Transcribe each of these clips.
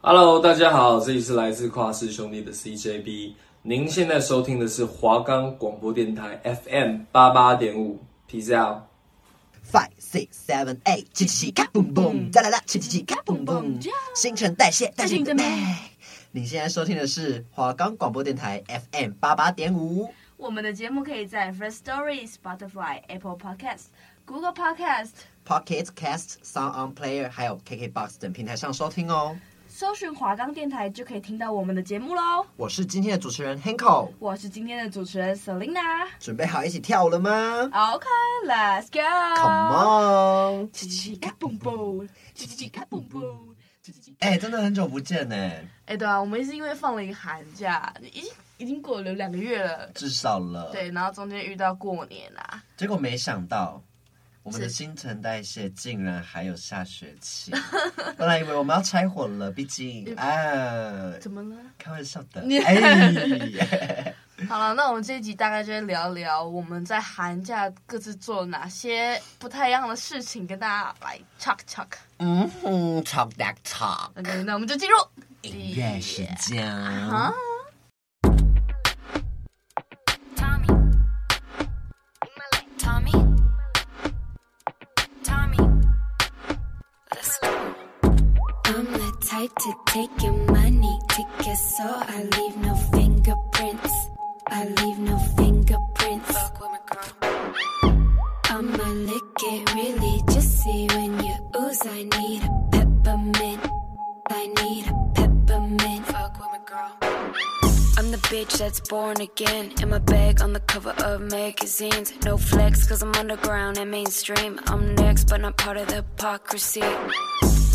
Hello，大家好，这里是来自跨世兄弟的 CJB。您现在收听的是华冈广播电台 FM 八八点五。Peace out。Five, six, seven, eight，七七七，咔嘣嘣，再来啦，七七七，咔嘣嘣，新陈代谢，代谢你的美。你现在收听的是华冈广播电台 FM 八八点五。我们的节目可以在 First Story、Spotify、Apple Podcast、Google Podcast、Pocket Cast、Sound On Player，还有 KKBox 等平台上收听哦。搜寻华冈电台就可以听到我们的节目喽。我是今天的主持人 Hanko，我是今天的主持人 Selina。准备好一起跳舞了吗？OK，Let's go。Come on，叽叽叽卡蹦蹦，叽叽叽卡蹦蹦，叽叽叽。哎，真的很久不见呢。哎，对啊，我们是因为放了一个寒假，已经已经过了两个月了，至少了。对，然后中间遇到过年啊，结果没想到。我们的新陈代谢竟然还有下学期，本来以为我们要拆伙了，毕竟啊，怎么了？开玩笑的。哎，好了，那我们这一集大概就聊聊我们在寒假各自做了哪些不太一样的事情，跟大家来 talk talk。嗯哼，talk that talk。OK，那我们就进入音乐时间。啊 type to take your money, to tickets, so I leave no fingerprints. I leave no fingerprints. I'ma lick it, really, just see when you ooze. I need a peppermint. I need a peppermint. Fuck with me, girl. I'm the bitch that's born again. In my bag on the cover of magazines. No flex, cause I'm underground and mainstream. I'm next, but not part of the hypocrisy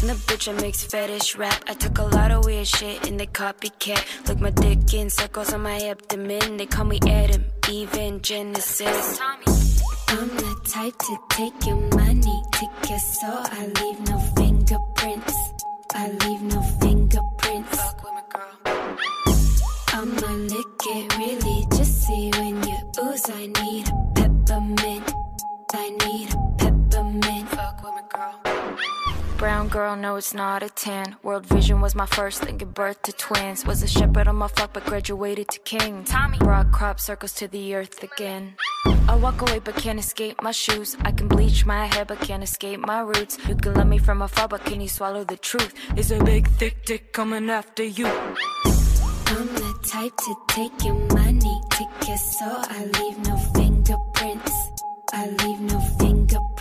and the bitch I mix fetish rap. I took a lot of weird shit and they copycat. Look my dick in circles on my abdomen. They call me Adam, even Genesis. I'm the type to take your money, take your soul. I leave no fingerprints. I leave no fingerprints. Fuck with my girl. I'ma lick it really just see when you ooze. I need a peppermint. I need a peppermint. Fuck with my girl brown girl, no, it's not a tan. World vision was my first thing, gave birth to twins. Was a shepherd on my fuck, but graduated to king. Tommy brought crop circles to the earth again. I walk away, but can't escape my shoes. I can bleach my hair, but can't escape my roots. You can love me from afar, but can you swallow the truth? It's a big, thick dick coming after you. I'm the type to take your money to kiss, so I leave no fingerprints. I leave no fingerprints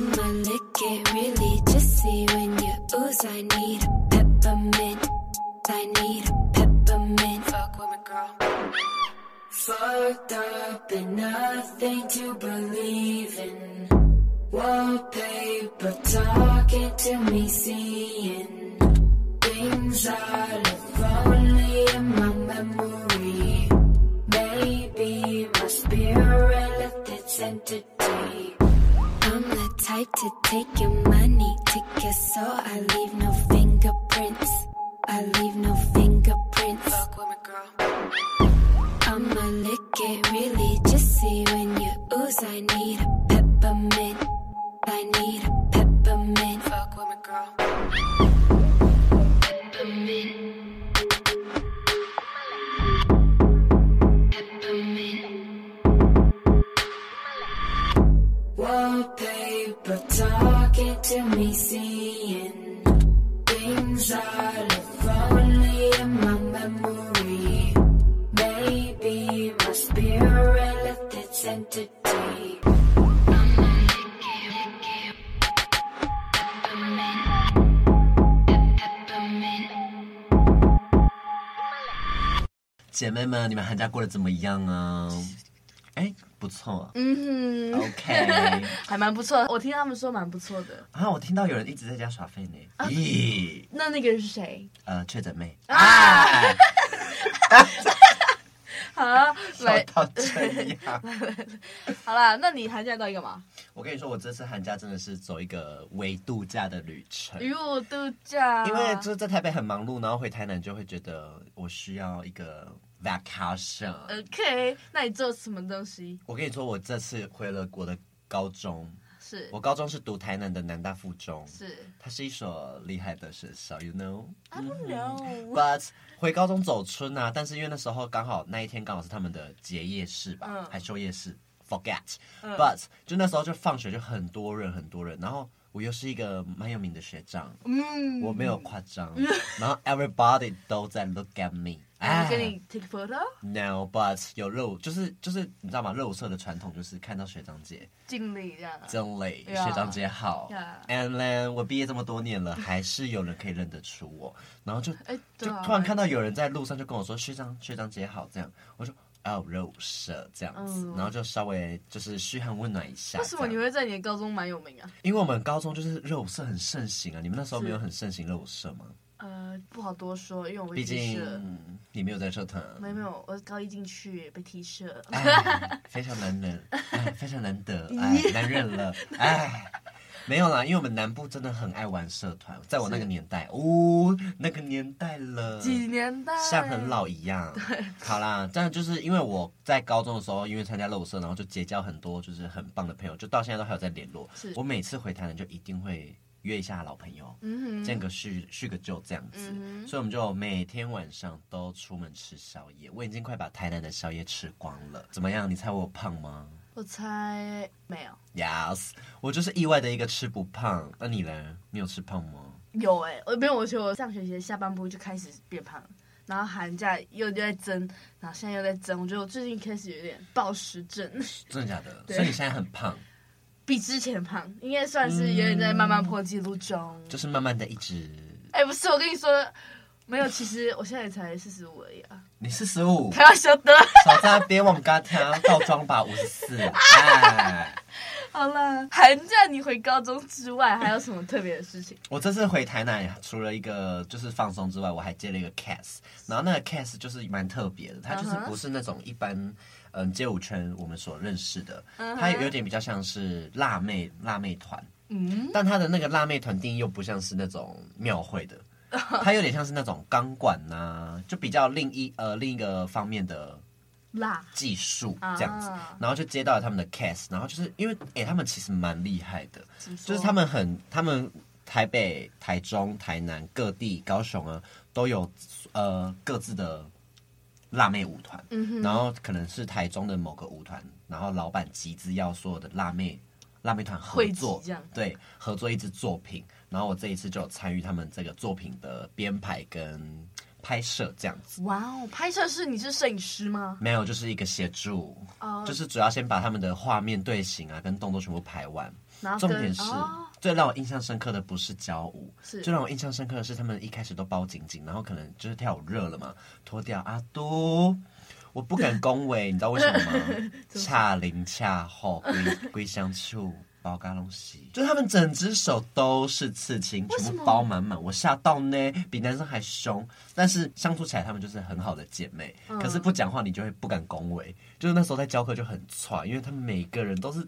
mama, lick it really just see when you ooze. I need a peppermint. I need a peppermint. Fuck with my girl. Fucked up and nothing to believe in. Wallpaper talking to me, seeing things I live only in my memory. Maybe my spirit left its entity. I'm type to take your money ticket, so I leave no fingerprints. I leave no fingerprints. Fuck with me, girl. I'ma lick it really just see when you ooze. I need a peppermint. I need a peppermint. Fuck with me, girl. Peppermint. 姐妹们，你们寒假过得怎么样啊？ 哎，不错，嗯哼，OK，还蛮不错。我听他们说蛮不错的。啊，我听到有人一直在家耍废呢。咦，那那个人是谁？呃，确诊妹。啊，好了，来到这样。好了，那你寒假到底干嘛？我跟你说，我这次寒假真的是走一个微度假的旅程。哟，度假。因为就是在台北很忙碌，然后回台南就会觉得我需要一个。Vacation。OK，那你做什么东西？我跟你说，我这次回了我的高中，是我高中是读台南的南大附中，是，它是一所厉害的学校，you know。I don't know。But 回高中走春啊，但是因为那时候刚好那一天刚好是他们的结业式吧，嗯还休业式，forget。嗯 But 就那时候就放学就很多人很多人，然后我又是一个蛮有名的学长，嗯，我没有夸张，然后 everybody 都在 look at me。哎，给你 take photo，No，but 有热舞，就是就是你知道吗？热舞社的传统就是看到学长姐敬礼这样。真累，Yeah. 学长姐好。And then 我毕业这么多年了，还是有人可以认得出我，然后就哎，就突然看到有人在路上就跟我说学长学长姐好这样，我说哦热舞社这样子，嗯然后就稍微就是嘘寒问暖一下。为什么你？会在你的高中蛮有名啊？因为我们高中就是热舞社很盛行啊，你们那时候没有很盛行热舞社吗？呃，不好多说，因为我被毕踢社。竟你没有在社团。没有没有，我高一进去被踢社。哎，非常难得，哎，非常难得，哎，难认了，哎，没有啦，因为我们南部真的很爱玩社团，在我那个年代，哦，那个年代了，几年代？像很老一样。对，好啦，这样就是因为我在高中的时候，因为参加热舞社，然后就结交很多就是很棒的朋友，就到现在都还有在联络。是我每次回台南就一定会约一下老朋友，嗯哼，见个叙叙个旧这样子，嗯所以我们就每天晚上都出门吃宵夜。我已经快把台南的宵夜吃光了，怎么样？你猜我胖吗我猜没有。？Yes，我就是意外的一个吃不胖。那你呢？你有吃胖吗？有哎、我没有，我觉得我上学期的下半部就开始变胖，然后寒假又又在增，然后现在又在增，我觉得我最近开始有点暴食症，真的假的？所以你现在很胖，比之前胖，应该算是有点在慢慢破纪录中。就是慢慢的一直。哎、不是，我跟你说，没有，其实我现在也才四十五而已啊，你四十五，还要晓得。少在那边我们刚听倒装吧，五十四。哎，好了，寒假你回高中之外，还有什么特别的事情？我这次回台南，除了一个就是放松之外，我还接了一个 case，然后那个 case 就是蛮特别的，它就是不是那种一般嗯街舞圈我们所认识的，它有点比较像是辣妹辣妹团。嗯，但他的那个辣妹团定义又不像是那种庙会的，它有点像是那种钢管呐，就比较另一呃另一个方面的辣。技术这样子。啊，然后就接到了他们的 cast，然后就是因为哎、他们其实蛮厉害的，就是他们很他们台北、台中、台南各地、高雄啊都有呃各自的辣妹舞团，嗯然后可能是台中的某个舞团，然后老板集资要所有的辣妹辣妹团合作对，合作一支作品。然后我这一次就有参与他们这个作品的编排跟拍摄这样子。哇哦，拍摄是你是摄影师吗？没有，就是一个协助哦就是主要先把他们的画面队形啊跟动作全部排完。重点是、哦最让我印象深刻的不是教舞，是最让我印象深刻的是他们一开始都包紧紧，然后可能就是跳舞热了嘛，脱掉阿都。我不敢恭维，你知道为什么吗？恰零恰后 归归乡处包嘎东西，就他们整只手都是刺青，全部包满满，我吓到呢，比男生还凶。但是相处起来，他们就是很好的姐妹。嗯可是不讲话，你就会不敢恭维。就是那时候在教课就很喘，因为他们每个人都是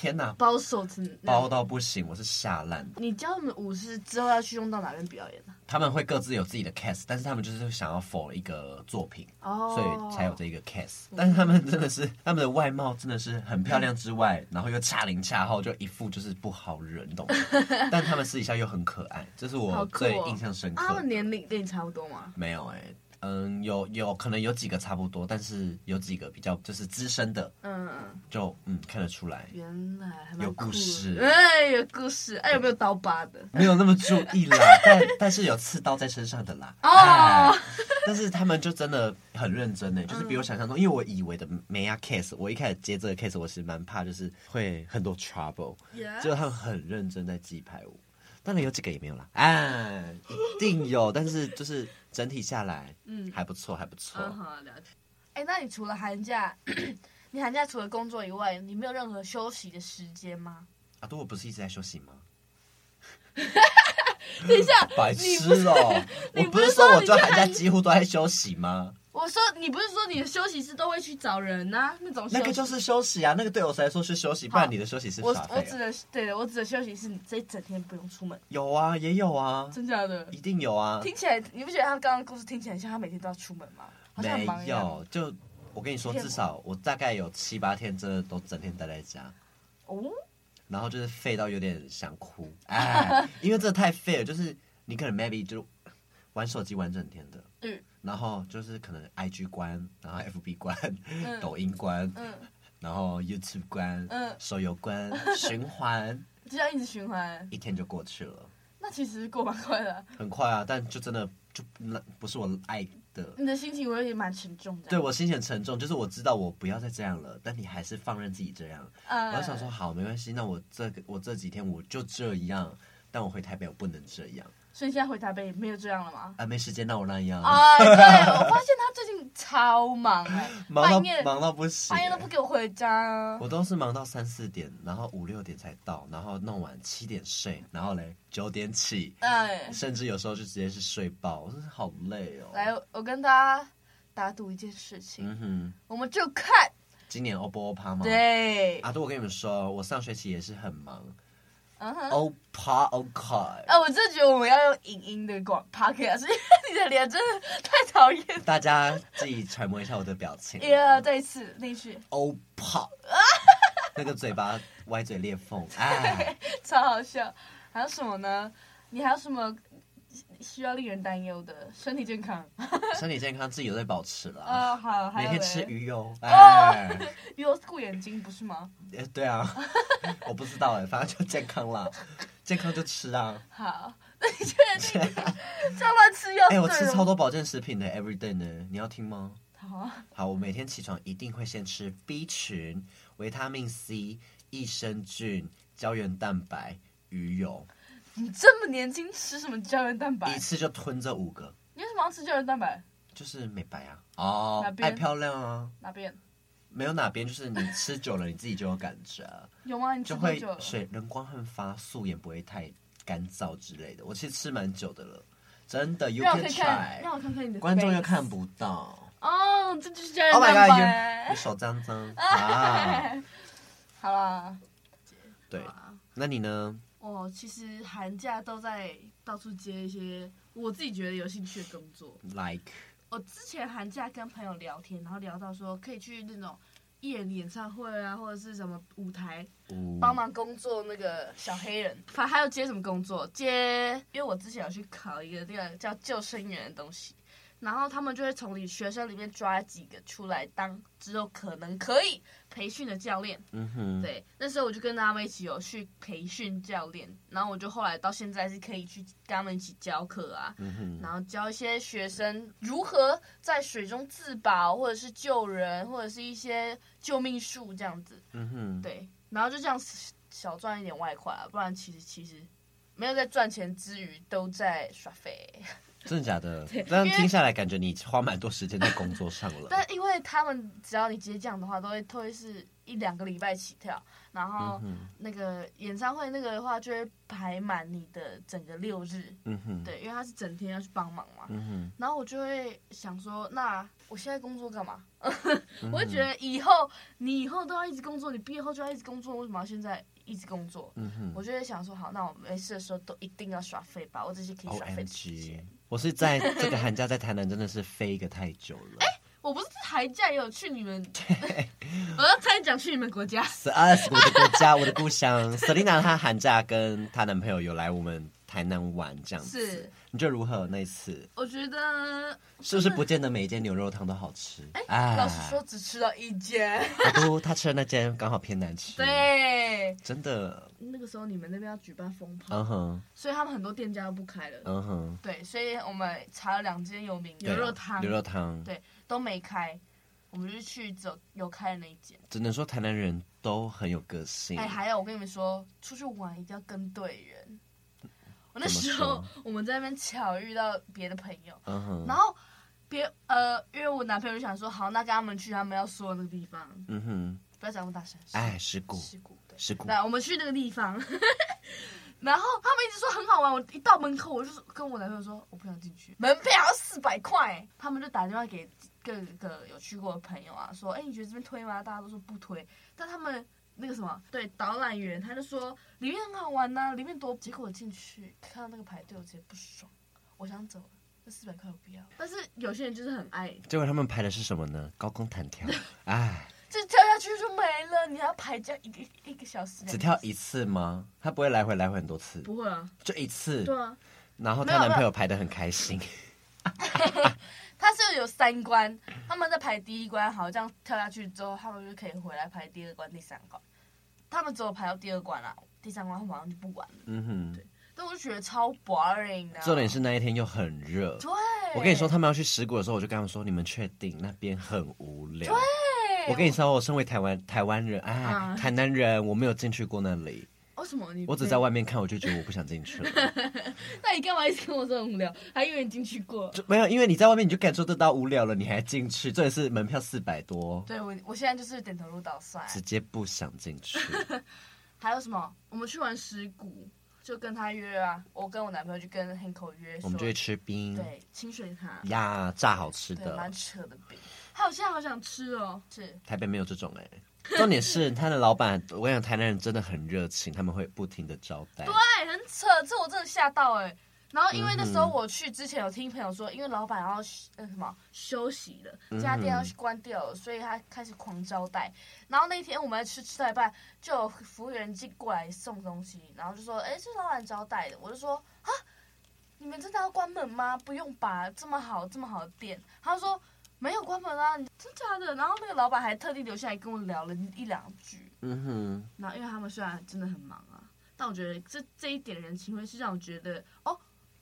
天哪，包手指包到不行，我是吓烂。你教他们舞是之后要去用到哪边表演呢、他们会各自有自己的 cast，但是他们就是想要 for 一个作品，哦所以才有这一个 cast。但是他们真的是，他们的外貌真的是很漂亮之外，然后又恰零恰后，就一副就是不好惹，你懂吗？但他们私底下又很可爱，这是我最印象深刻他们年龄跟你差不多吗？没有哎、嗯，有有可能有几个差不多，但是有几个比较就是资深的，嗯，就嗯看得出来，原来有故事。哎，有故事，哎，有没有刀疤的？没有那么注意啦，但但是有刺刀在身上的啦。哦。哎 但是他们就真的很认真呢，就是比我想象中，因为我以为的梅亚 case，我一开始接这个 case，我是蛮怕就是会很多 trouble，Yeah 就他们很认真在记排舞。当然有几个也没有啦，哎，一定有，但是就是整体下来，嗯还不错，还不错。嗯，好了解。哎，那你除了寒假，你寒假除了工作以外，你没有任何休息的时间吗？啊，对，我不是一直在休息吗？等一下，白痴哦！你我不是说说我这寒假几乎都在休息吗？我说你不是说你的休息室都会去找人啊？那种那个就是休息啊，那个对我来说是休息，不然你的休息是我耍废啊。我指的是对的，我指的休息室你这一整天不用出门，有啊，也有啊，真假的？一定有啊。听起来你不觉得他刚刚故事听起来像他每天都要出门吗？好像没。有，就我跟你说，至少我大概有七八天真的都整天待在家。哦，然后就是废到有点想哭，哎，因为这太废了，就是你可能 maybe 就玩手机玩整天的，嗯，然后就是可能 IG 关，然后 FB 关，嗯、抖音关，嗯，然后 YouTube 关，嗯，手游关，循环，就这样一直循环，一天就过去了。那其实过蛮快的，很快啊，但就真的就那不是我爱的。你的心情我也蛮沉重的。对，我心情沉重，就是我知道我不要再这样了，但你还是放任自己这样。嗯、我想说好，没关系，那我这个我这几天我就这样，但我回台北我不能这样。所以现在回台北没有这样了吗？啊，没时间，那我那样。啊，对，我发现他最近超忙哎，忙到忙到不行，半夜都不给我回家。我都是忙到三四点，然后五六点才到，然后弄完七点睡，然后嘞九点起，哎，甚至有时候就直接是睡爆，我真是好累哦。来，我跟大家打赌一件事情，嗯哼，我们就看今年欧不欧趴吗？对，啊，对，我跟你们说，我上学期也是很忙。欧趴 OK，哎，我真的觉得我们要用影音的广 podcast，因为你的脸真的太讨厌。大家自己揣摩一下我的表情。Yeah，再一次那一句。欧趴，那个嘴巴歪嘴裂缝，哎，超好笑。还有什么呢？你还有什么？需要令人担忧的身体健康，身体健康自己有在保持了啊，好，每天吃鱼油，哎，鱼油护眼睛不是吗？哎，对啊，我不知道哎，反正就健康啦，健康就吃啊。好，那你确定这样乱吃药？哎，我吃超多保健食品的，every day 呢，你要听吗？好啊，好，我每天起床一定会先吃 B 群、维他命 C、益生菌、胶原蛋白、鱼油。你这么年轻吃什么胶原蛋白？一次就吞这五个。你为什么要吃胶原蛋白？就是美白啊。哦？爱漂亮啊。哪边？没有哪边，就是你吃久了，你自己就有感觉。有吗？你？就会水人光焕发，素颜不会太干燥之类的。我其实吃蛮久的了，真的。You can try。让我看看你的。观众又看不到。哦，这就是胶原蛋白。你手脏脏 啊。好了。对，那你呢？我其实寒假都在到处接一些我自己觉得有兴趣的工作。Like，我之前寒假跟朋友聊天，然后聊到说可以去那种艺人演唱会啊，或者是什么舞台帮忙工作那个小黑人。反正还有接什么工作？接，因为我之前有去考一个那个叫救生员的东西。然后他们就会从你学生里面抓几个出来当之后可能可以培训的教练。嗯哼。对，那时候我就跟他们一起有去培训教练，然后我就后来到现在是可以去跟他们一起教课啊。嗯哼。然后教一些学生如何在水中自保，或者是救人，或者是一些救命术这样子。嗯哼。对，然后就这样小赚一点外快啊，不然其实其实没有在赚钱之余都在耍废。真的假的？这样听下来，感觉你花蛮多时间在工作上了。但因为他们只要你接这样的话，都会都会是一两个礼拜起跳，然后那个演唱会那个的话，就会排满你的整个六日。嗯哼，对，因为他是整天要去帮忙嘛。嗯哼，然后我就会想说，那我现在工作干嘛？我会觉得以后你以后都要一直工作，你毕业后就要一直工作，为什么要现在？一直工作，嗯哼，我就会想说，好，那我没事的时候都一定要耍废，吧，我这些可以耍废的时间。我是在这个寒假在台南，真的是飞一个太久了。哎、欸，我不是寒假也有去你们，我要猜讲去你们国家。是啊，我的国家，我的故乡。Selina 她寒假跟她男朋友有来我们台南玩，这样子。是。你觉得如何那一次？我觉得是不是不见得每一间牛肉汤都好吃？哎、欸，老实说只吃到一间。我 都他吃的那间刚好偏难吃。对，真的。那个时候你们那边要举办风炮，嗯哼，所以他们很多店家都不开了。嗯哼，对，所以我们查了两间有名牛肉汤，牛肉汤，对，都没开，我们就去走有开的那一间。只能说台南人都很有个性。哎，还有我跟你们说，出去玩一定要跟对人。那时候 我们在那边巧遇到别的朋友，uh. 然后别呃，因为我男朋友就想说，好，那跟他们去他们要说的那个地方，嗯哼、uh，huh. 不要讲那么大声，哎，事故，事故，对，事故。来，我们去那个地方，然后他们一直说很好玩，我一到门口，我就跟我男朋友说，我不想进去，门票要四百块，他们就打电话给各个有去过的朋友啊，说，哎，你觉得这边推吗？大家都说不推，但他们。那个什么，对，导览员他就说里面很好玩呐、啊，里面多。结果我进去看到那个排队，我直接不爽，我想走了。这四百块我不要。但是有些人就是很爱。结果他们排的是什么呢？高空弹跳。哎，这跳下去就没了，你还要排这样一个一个小时。只跳一次吗？他不会来回来回很多次？不会啊，就一次。对啊。然后她男朋友排的很开心。他是有三关，他们在排第一关，好，这样跳下去之后，他们就可以回来排第二关、第三关。他们只有排到第二关了，第三关他们马上就不玩了。嗯哼。对。但我就觉得超 boring 的。重点是那一天又很热。对。我跟你说，他们要去石鼓的时候，我就跟他们说：“你们确定那边很无聊？”对。我跟你说，我身为台湾台湾人，哎，啊、台南人，我没有进去过那里。为什么你？我只在外面看，我就觉得我不想进去了。那你干嘛一直跟我说很无聊？还以为你进去过？就没有，因为你在外面你就感受得到无聊了，你还进去？这也是门票四百多。对，我我现在就是点头如捣蒜，直接不想进去。还有什么？我们去玩石鼓，就跟他约啊。我跟我男朋友就跟 Hanko 约，我们就会吃冰，对，清水塔呀，炸好吃的，蛮扯的冰。还有现在好想吃哦，是台北没有这种哎、欸。重点是他的老板，我跟你讲，台南人真的很热情，他们会不停的招待。对，很扯，这我真的吓到哎、欸。然后因为那时候我去之前有听朋友说，因为老板要那什么休息了，这家店要去关掉了，所以他开始狂招待。然后那天我们在吃吃到一半，就有服务员进过来送东西，然后就说：“哎，这是老板招待的。”我就说：“啊，你们真的要关门吗？不用吧，这么好这么好的店。”他说。没有关门啊，你真假的？然后那个老板还特地留下来跟我聊了一两句。嗯哼。然后因为他们虽然真的很忙啊，但我觉得这这一点人情味是让我觉得哦，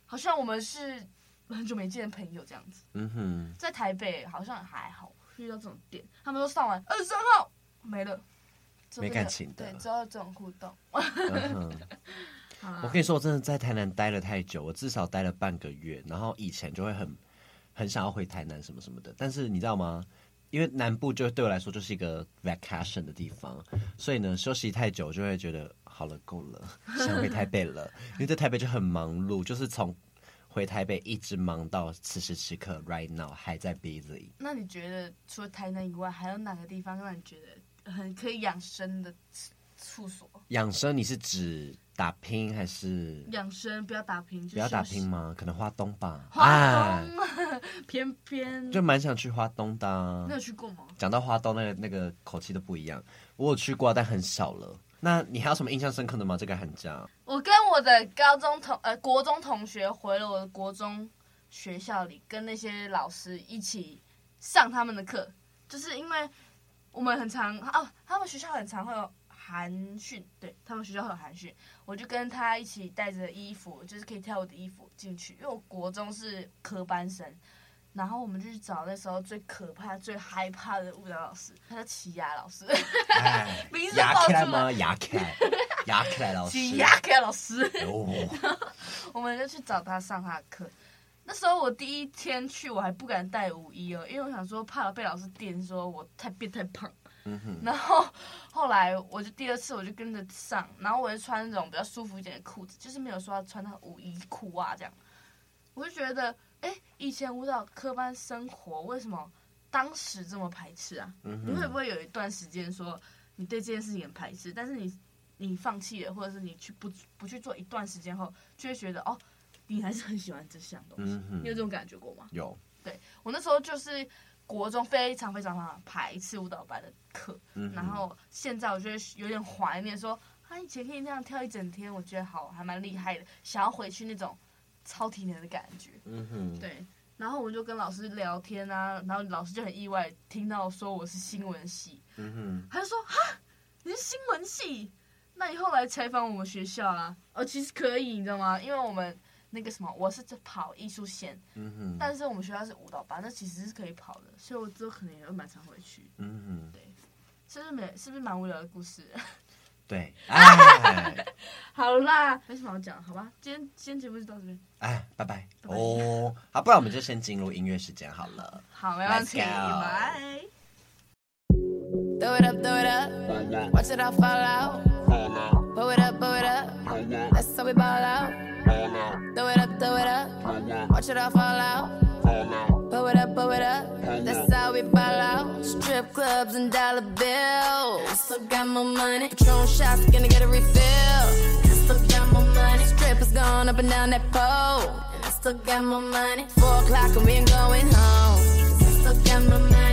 好像我们是很久没见的朋友这样子。嗯哼。在台北好像还好遇到这种店，他们都上完二十三号没了，没感情的。对，只有这种互动。我跟你说，我真的在台南待了太久，我至少待了半个月，然后以前就会很。很想要回台南什么什么的，但是你知道吗？因为南部就对我来说就是一个 vacation 的地方，所以呢，休息太久就会觉得好了，够了，想回台北了。因为在台北就很忙碌，就是从回台北一直忙到此时此刻，right now 还在 busy。那你觉得除了台南以外，还有哪个地方让你觉得很可以养生的处所？养生，你是指？打拼还是养生？不要打拼，不要打拼吗？可能花东吧。花东，偏偏就蛮想去花东的。你有去过吗？讲到花东，那个那个口气都不一样。我有去过，但很少了。那你还有什么印象深刻的吗？这个寒假，我跟我的高中同呃国中同学回了我的国中学校里，跟那些老师一起上他们的课，就是因为我们很常哦，他们学校很常会有。寒训，对，他们学校会有寒训，我就跟他一起带着衣服，就是可以跳舞的衣服进去。因为我国中是科班生，然后我们就去找那时候最可怕、最害怕的舞蹈老师，他叫齐雅老师。哎，雅凯吗？雅凯，雅凯老师。齐雅凯老师。哦。我们就去找他上他的课。那时候我第一天去，我还不敢带舞衣哦，因为我想说怕被老师电，说我太变太胖。然后后来我就第二次我就跟着上，然后我就穿那种比较舒服一点的裤子，就是没有说要穿到舞衣裤袜这样。我就觉得，哎，以前舞蹈科班生活为什么当时这么排斥啊？嗯、你会不会有一段时间说你对这件事情很排斥，但是你你放弃了，或者是你去不不去做一段时间后，就会觉得哦，你还是很喜欢这项东西。嗯、你有这种感觉过吗？有。对，我那时候就是。国中非常非常常排斥舞蹈班的课，嗯、然后现在我觉得有点怀念，说啊以前可以那样跳一整天，我觉得好还蛮厉害的，想要回去那种超体能的感觉。嗯哼，对。然后我就跟老师聊天啊，然后老师就很意外听到说我是新闻系，嗯哼，他就说哈，你是新闻系，那你后来采访我们学校啊？哦，其实可以，你知道吗？因为我们。那个什么，我是在跑艺术线，嗯哼，但是我们学校是舞蹈班，那其实是可以跑的，所以我之后可能也会蛮常回去，嗯哼，对，是不是没，是不是蛮无聊的故事？对，哎，好啦，没什么好讲，好吧，今天今天节目就到这边，哎，拜拜，哦，好，不然我们就先进入音乐时间好了，好，没问题，拜。Throw it up, throw it up. Watch it all fall out. Blow it up, blow it up. That's how we ball out. Throw it up, throw it up. Watch it all fall out. Blow it up, blow it up. That's how we ball out. Strip clubs and dollar bills. Still got more money. Patron shots, gonna get a refill. Still got more money. Strippers going up and down that pole. And I still got more money. Four o'clock and we ain't going home. Cause I still got more money.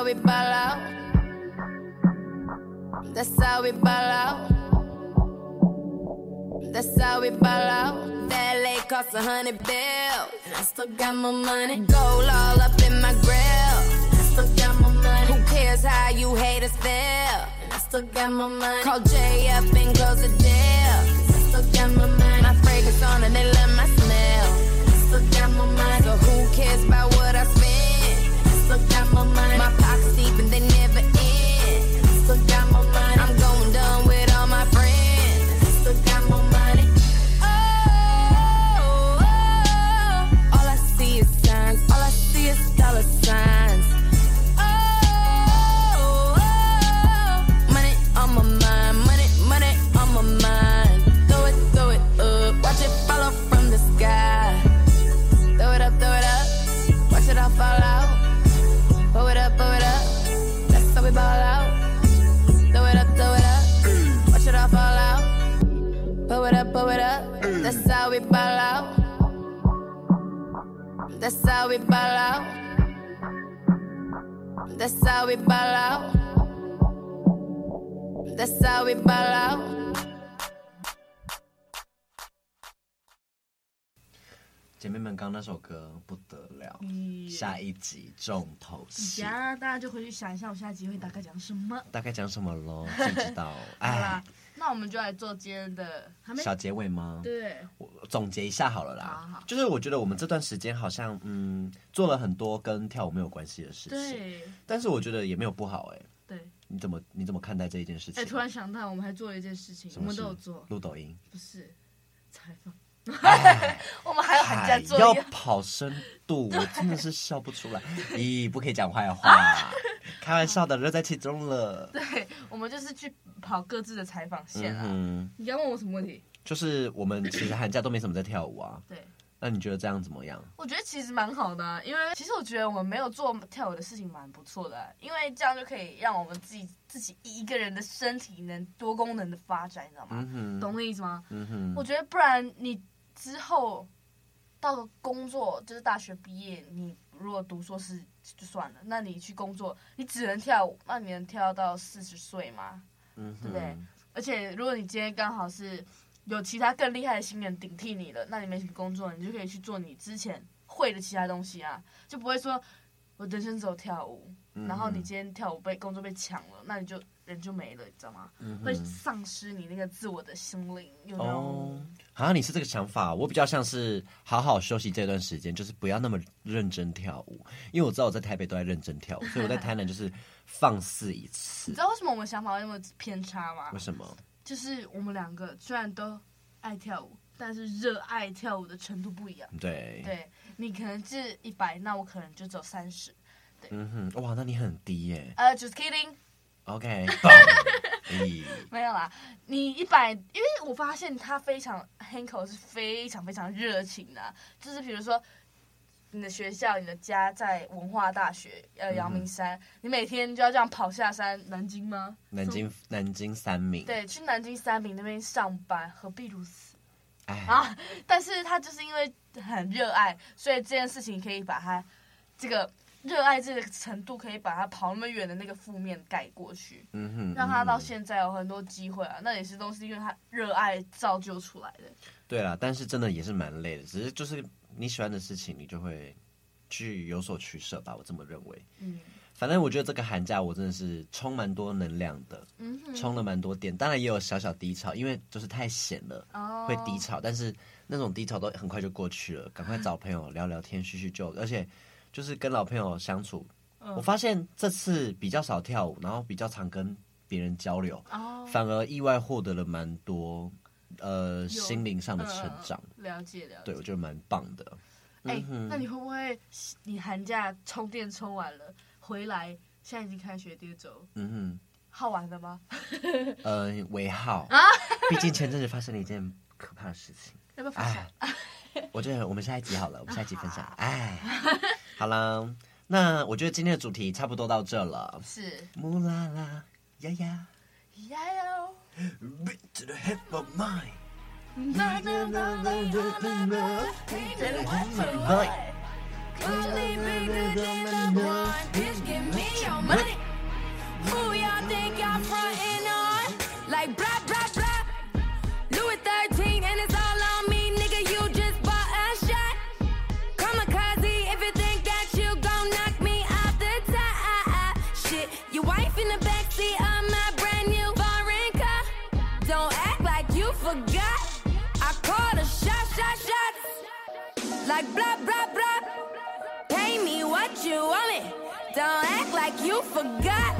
How we ball out. That's how we ball out. That's how we ball out. That lake cost a hundred bills. And I still got my money. Gold all up in my grill. And I still got my money. Who cares how you haters feel? And I still got my money. Call Jay up and close the deal. I still got my money. My fragrance on and they love my smell. I still got my money. So who cares about what I spend? I got my money. My pockets deep and they never end. We ball out. That's how we ball out. That's how we ball out. 姐妹们，刚刚那首歌不得了，嗯下一集重头戏，呀，大家就回去想一下，我下集会大概讲什么。大概讲什么咯？谁知道？哎，，那我们就来做今天的，还没小结尾吗？对，我总结一下好了啦，好好。就是我觉得我们这段时间好像嗯做了很多跟跳舞没有关系的事情，对，但是我觉得也没有不好哎、对。你怎么你怎么看待这一件事情？哎，突然想到，我们还做了一件事？情，我们什么都有做，录抖音，不是采访，哎。我们还有寒假作业。跑深度，我真的是笑不出来。咦，不可以讲坏话，开玩笑的，乐在其中了。对，我们就是去跑各自的采访线啊。嗯，你刚问我什么问题？就是我们其实寒假都没什么在跳舞啊。对，那你觉得这样怎么样？我觉得其实蛮好的、啊，因为其实我觉得我们没有做跳舞的事情蛮不错的啊、因为这样就可以让我们自己自己一个人的身体能多功能的发展，你知道吗？懂那意思吗？嗯哼，我觉得不然你之后到了工作，就是大学毕业，你如果读硕士就算了，那你去工作，你只能跳舞，那你能跳到四十岁吗？嗯，对不对？而且如果你今天刚好是有其他更厉害的新人顶替你了，那你没什么工作，你就可以去做你之前会的其他东西啊，就不会说我人生只有跳舞，嗯然后你今天跳舞被工作被抢了，那你就人就没了，你知道吗？会丧失你那个自我的心灵，有没有？哦，好像你是这个想法，我比较像是好好休息这段时间，就是不要那么认真跳舞，因为我知道我在台北都在认真跳舞，所以我在台南就是放肆一次你知。道为什么我们想法会那么偏差吗为？什么？就是我们两个虽然都爱跳舞，但是热爱跳舞的程度不一样。对，对你可能是一百，那我可能就只有三十。嗯哼，哇，那你很低耶。呃、uh,，just kidding，OK，没有啦。你一百，因为我发现他非常 Hanko 是非常非常热情的啊、就是比如说你的学校、你的家在文化大学，呃，阳明山，嗯你每天就要这样跑下山，南京吗？南京，南京三明。对，去南京三明那边上班，何必如此？哎，啊！但是他就是因为很热爱，所以这件事情可以把他这个热爱这个程度，可以把他跑那么远的那个负面盖过去，嗯哼，让他到现在有很多机会啊。那也是都是因为他热爱造就出来的。对啦，但是真的也是蛮累的，只是就是你喜欢的事情，你就会去有所取舍吧，我这么认为。嗯反正我觉得这个寒假我真的是充蛮多能量的，嗯哼，充了蛮多电，当然也有小小低潮，因为就是太闲了。哦会低潮，但是那种低潮都很快就过去了。赶快找朋友聊聊天，叙叙旧，而且就是跟老朋友相处，我发现这次比较少跳舞，然后比较常跟别人交流，反而意外获得了蛮多呃心灵上的成长。了解了解，对我觉得蛮棒的。哎，那你会不会你寒假充电充完了回来，现在已经开学第二周，嗯哼，好玩了吗？呃，为好啊，毕竟前阵子发生了一件可怕的事情。要不要分享？我觉得我们下一集好了，我们下一集分享。哎，好了，那我觉得今天的主题差不多到这了。是。木啦啦呀呀呀哟。forgot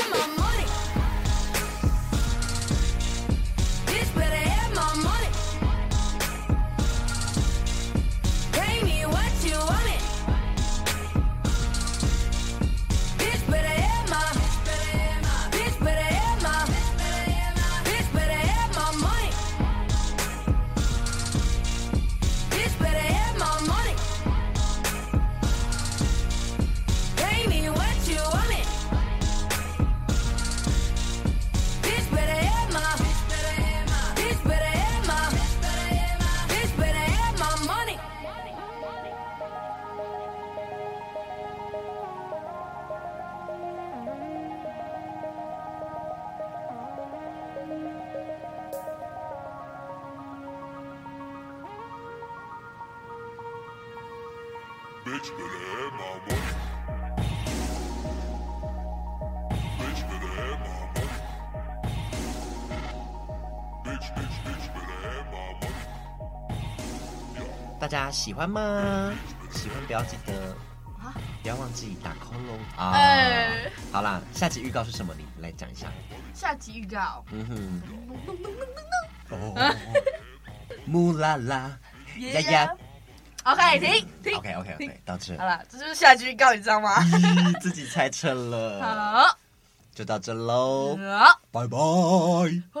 大家喜欢吗？喜欢不要记得啊，不要忘记打 call 喽啊！哎，好啦，下集预告是什么？你来讲一下。下集预告，嗯哼，哦，木啦啦呀呀，OK，停停，OK OK OK，到这。好了，这就是下集预告，你知道吗？自己猜测了。好，就到这喽。好，拜拜，拜拜。